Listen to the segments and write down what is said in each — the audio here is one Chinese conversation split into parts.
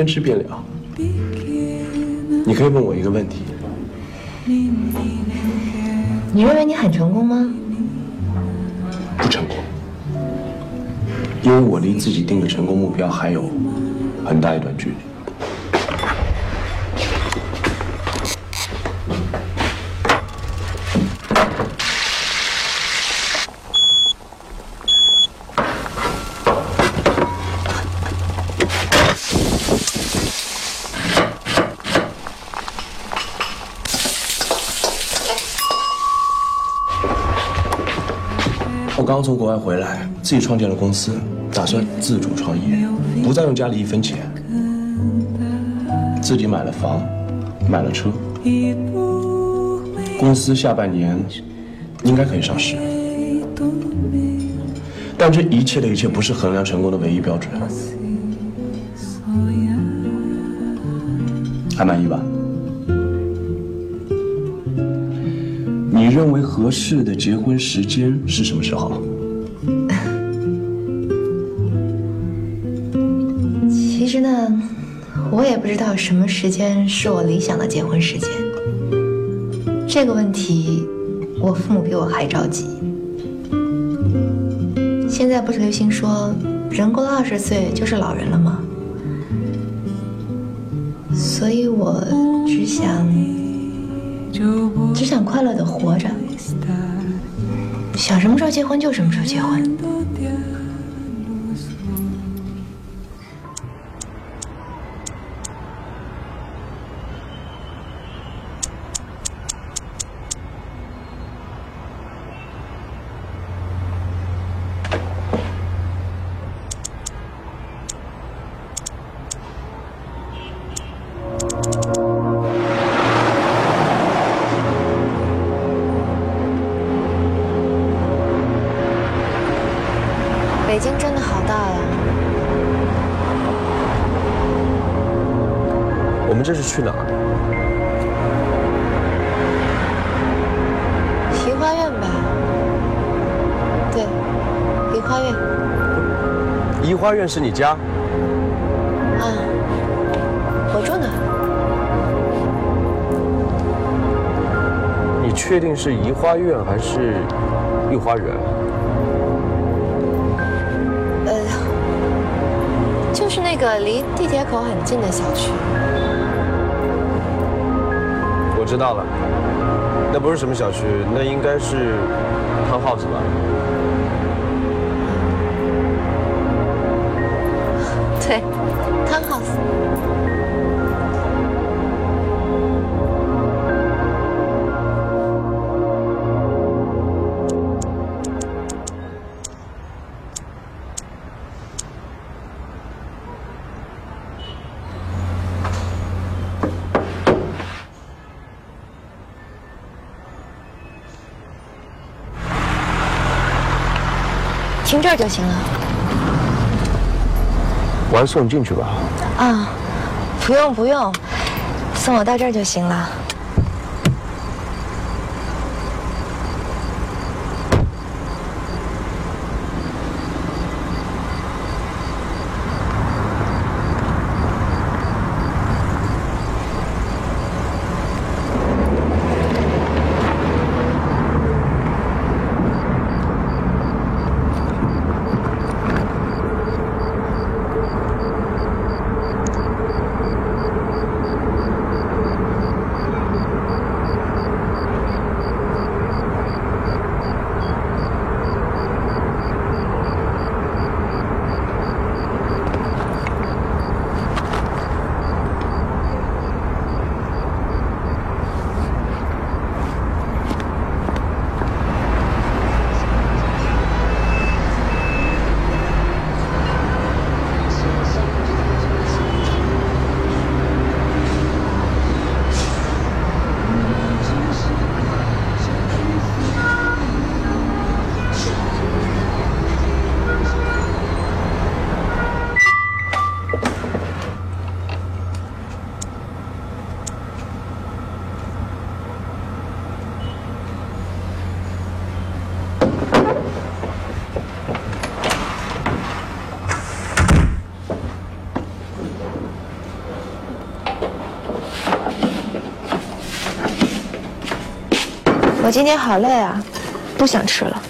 边吃边聊。你可以问我一个问题，你认为你很成功吗？不成功，因为我离自己定的成功目标还有很大一段距离。刚从国外回来，自己创建了公司，打算自主创业，不再用家里一分钱，自己买了房，买了车，公司下半年应该可以上市。但这一切的一切不是衡量成功的唯一标准，还满意吧？你认为合适的结婚时间是什么时候？我也不知道什么时间是我理想的结婚时间。这个问题，我父母比我还着急。现在不是流行说，人过了二十岁就是老人了吗？所以我只想，只想快乐的活着，想什么时候结婚就什么时候结婚。们这是去哪儿？怡花院吧？对，怡花院。怡花院是你家？啊，我住哪？你确定是怡花院还是御花园？呃，就是那个离地铁口很近的小区。知道了，那不是什么小区，那应该是 townhouse 吧？对，townhouse。停这儿就行了。我还送你进去吧。啊，不用不用，送我到这儿就行了。我今天好累啊，不想吃了。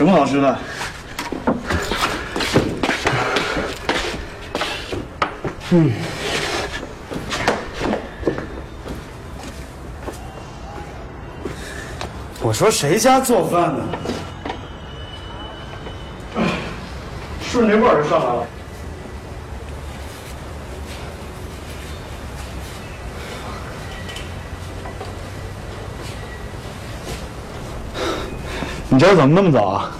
什么好吃的？嗯，我说谁家做饭呢？顺着味儿就上来了。你今儿怎么那么早啊？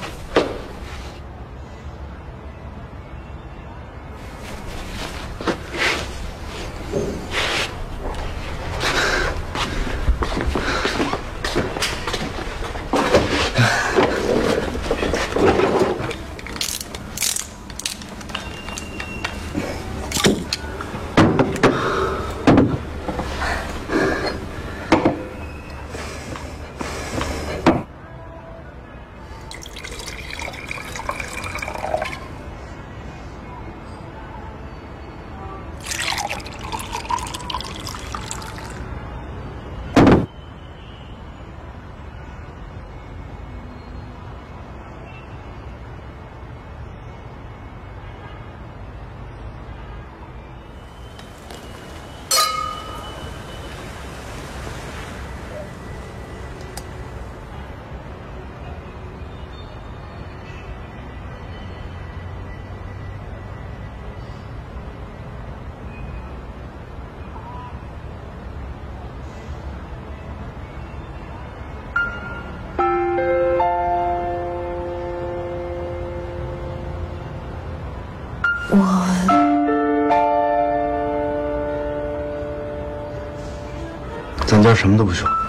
我什么都不说。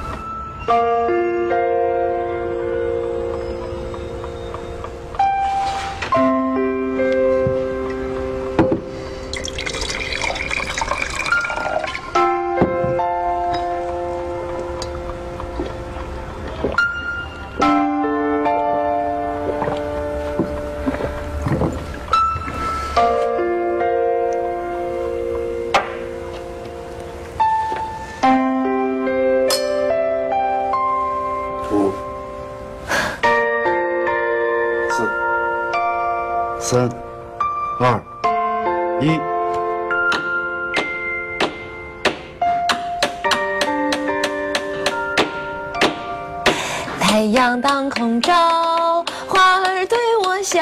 三、二、一。太阳当空照，花儿对我笑，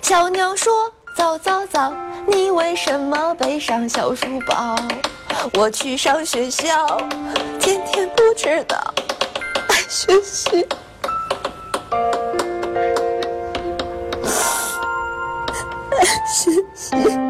小鸟说早早早，你为什么背上小书包？我去上学校，天天不迟到爱学习。谢 谢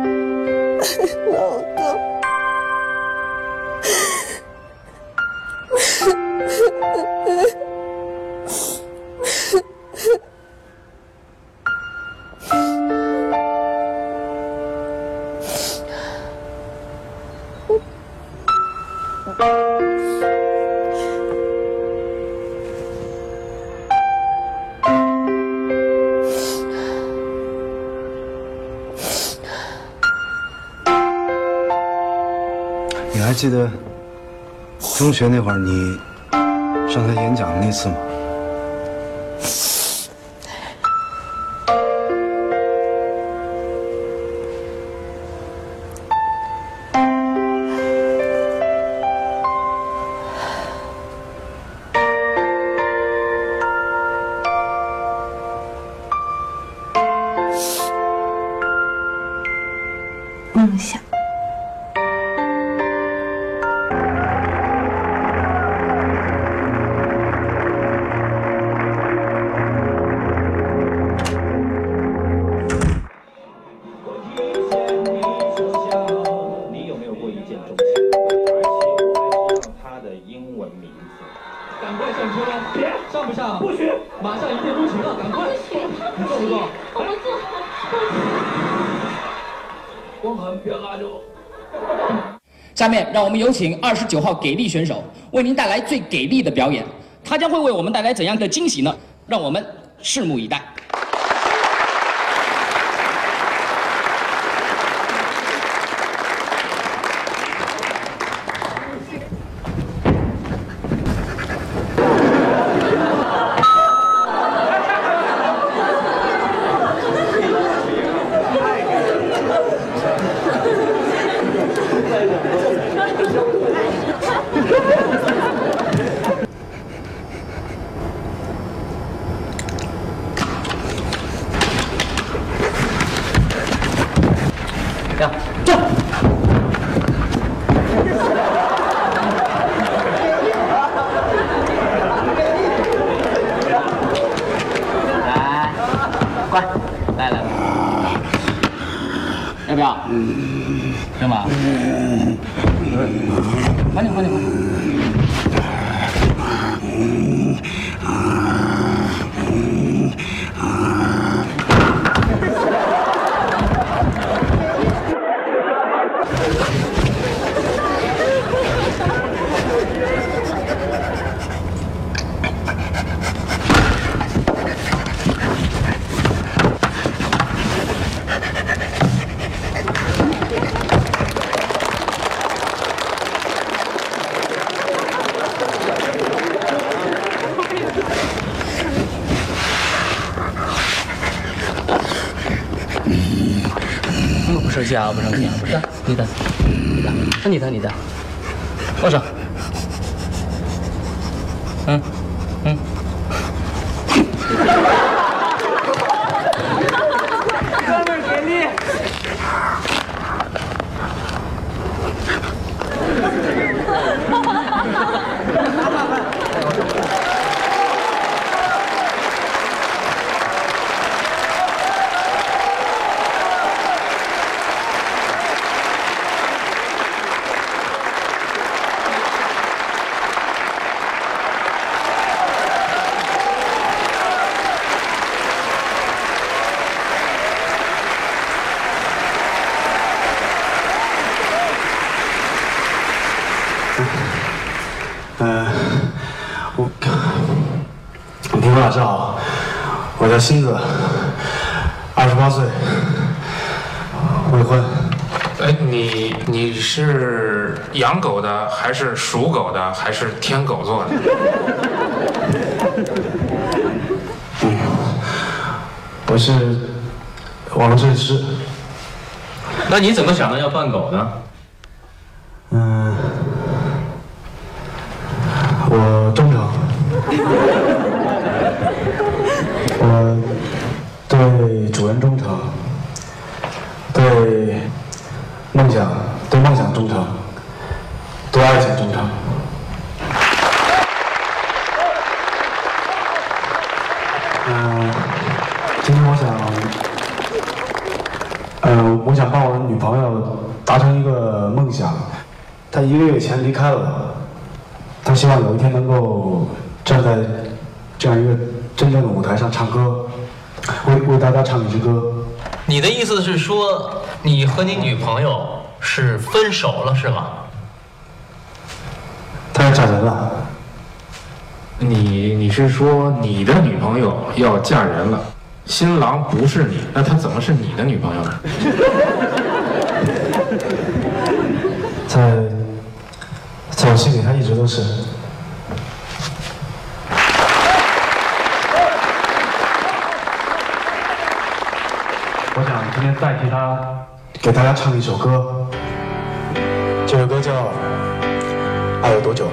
记得中学那会儿你上台演讲的那次吗？光涵，别拉着我。下面让我们有请二十九号给力选手为您带来最给力的表演，他将会为我们带来怎样的惊喜呢？让我们拭目以待。来，乖，来来来，要不要？行吧？快点快点快点！气啊，不生气啊，不是你的，你的，是你的，你的，放手。嗯嗯。哥们儿给力！呃，我你好，大家好，我叫星子，二十八岁，未婚。哎，你你是养狗的，还是属狗的，还是天狗座的？我是网络设计师。那你怎么想到要扮狗呢？嗯，我忠诚，和你女朋友是分手了是吗？她要嫁人了，你你是说你的女朋友要嫁人了，新郎不是你，那她怎么是你的女朋友呢？在在我心里，她一直都是。我想今天代替她给大家唱一首歌，这首歌叫《爱有多久》。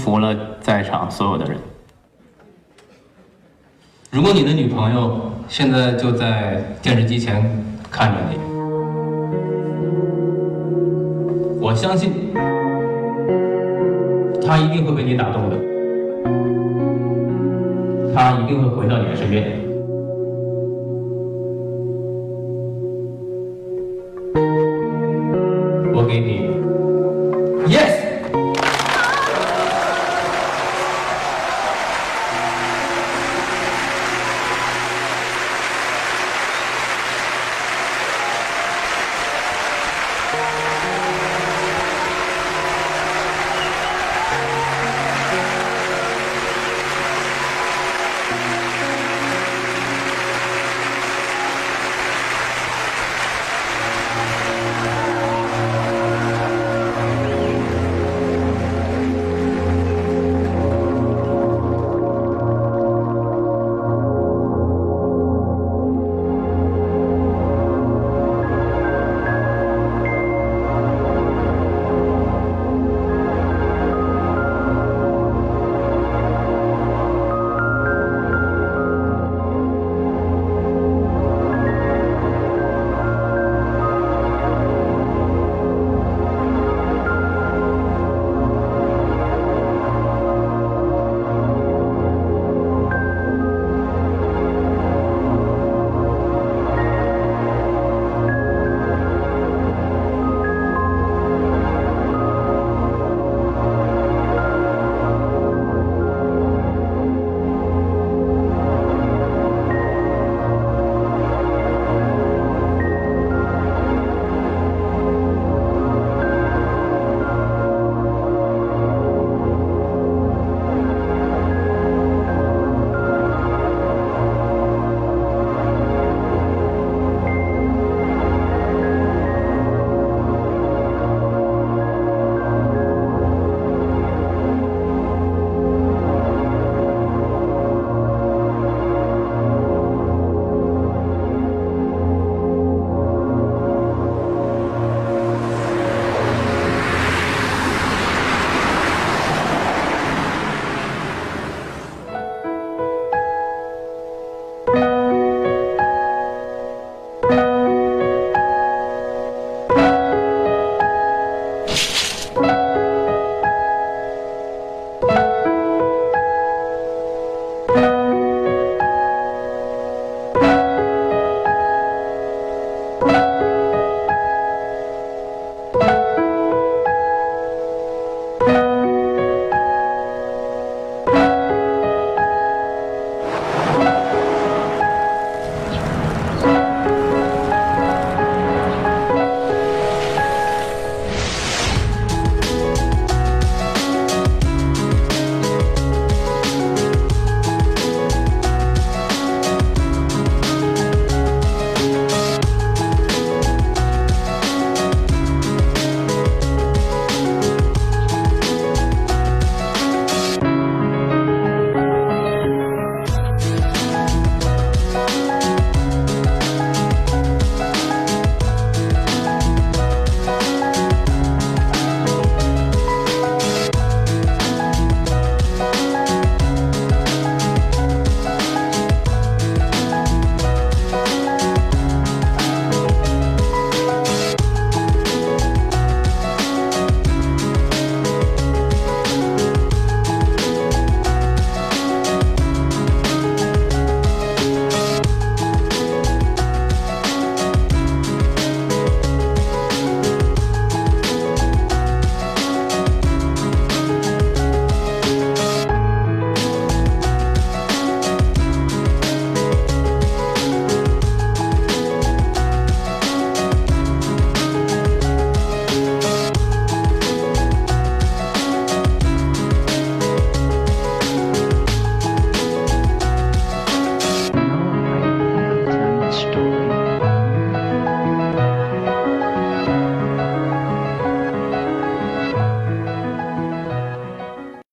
服了在场所有的人。如果你的女朋友现在就在电视机前看着你，我相信她一定会被你打动的，她一定会回到你的身边。